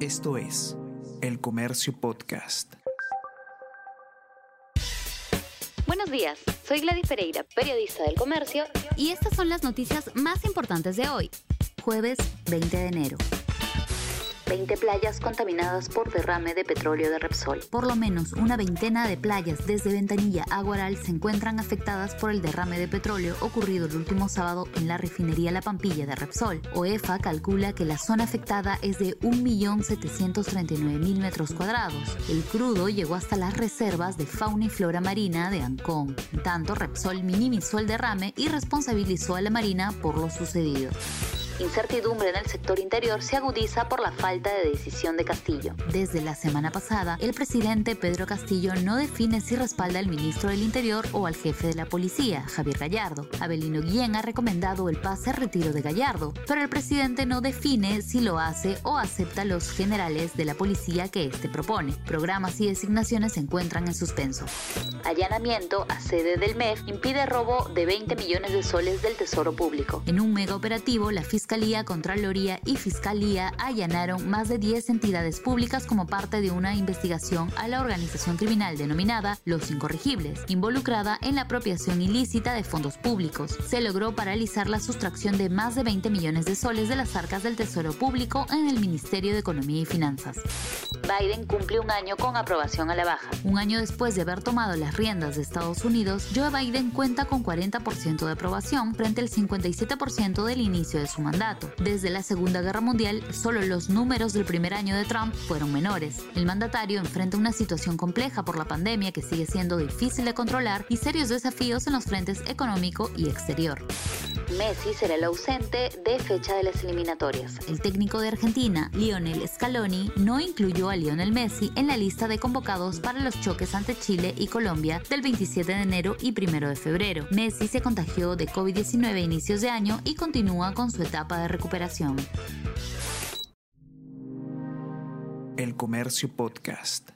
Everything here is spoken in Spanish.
Esto es El Comercio Podcast. Buenos días, soy Gladys Pereira, periodista del Comercio, y estas son las noticias más importantes de hoy, jueves 20 de enero. 20 playas contaminadas por derrame de petróleo de Repsol. Por lo menos una veintena de playas desde Ventanilla a Guaral se encuentran afectadas por el derrame de petróleo ocurrido el último sábado en la refinería La Pampilla de Repsol. OEFA calcula que la zona afectada es de 1.739.000 metros cuadrados. El crudo llegó hasta las reservas de fauna y flora marina de Ancón. En tanto, Repsol minimizó el derrame y responsabilizó a la Marina por lo sucedido incertidumbre en el sector interior se agudiza por la falta de decisión de Castillo. Desde la semana pasada, el presidente Pedro Castillo no define si respalda al ministro del Interior o al jefe de la policía, Javier Gallardo. Abelino Guillén ha recomendado el pase retiro de Gallardo, pero el presidente no define si lo hace o acepta los generales de la policía que éste propone. Programas y designaciones se encuentran en suspenso. Allanamiento a sede del MEF impide robo de 20 millones de soles del Tesoro Público. En un mega operativo, la Fiscalía, Contraloría y Fiscalía allanaron más de 10 entidades públicas como parte de una investigación a la organización criminal denominada Los Incorregibles, involucrada en la apropiación ilícita de fondos públicos. Se logró paralizar la sustracción de más de 20 millones de soles de las arcas del Tesoro Público en el Ministerio de Economía y Finanzas. Biden cumple un año con aprobación a la baja. Un año después de haber tomado las riendas de Estados Unidos, Joe Biden cuenta con 40% de aprobación frente al 57% del inicio de su mandato. Desde la Segunda Guerra Mundial, solo los números del primer año de Trump fueron menores. El mandatario enfrenta una situación compleja por la pandemia que sigue siendo difícil de controlar y serios desafíos en los frentes económico y exterior. Messi será el ausente de fecha de las eliminatorias. El técnico de Argentina, Lionel Scaloni, no incluyó a Lionel Messi en la lista de convocados para los choques ante Chile y Colombia del 27 de enero y 1 de febrero. Messi se contagió de COVID-19 a inicios de año y continúa con su etapa de recuperación. El Comercio Podcast.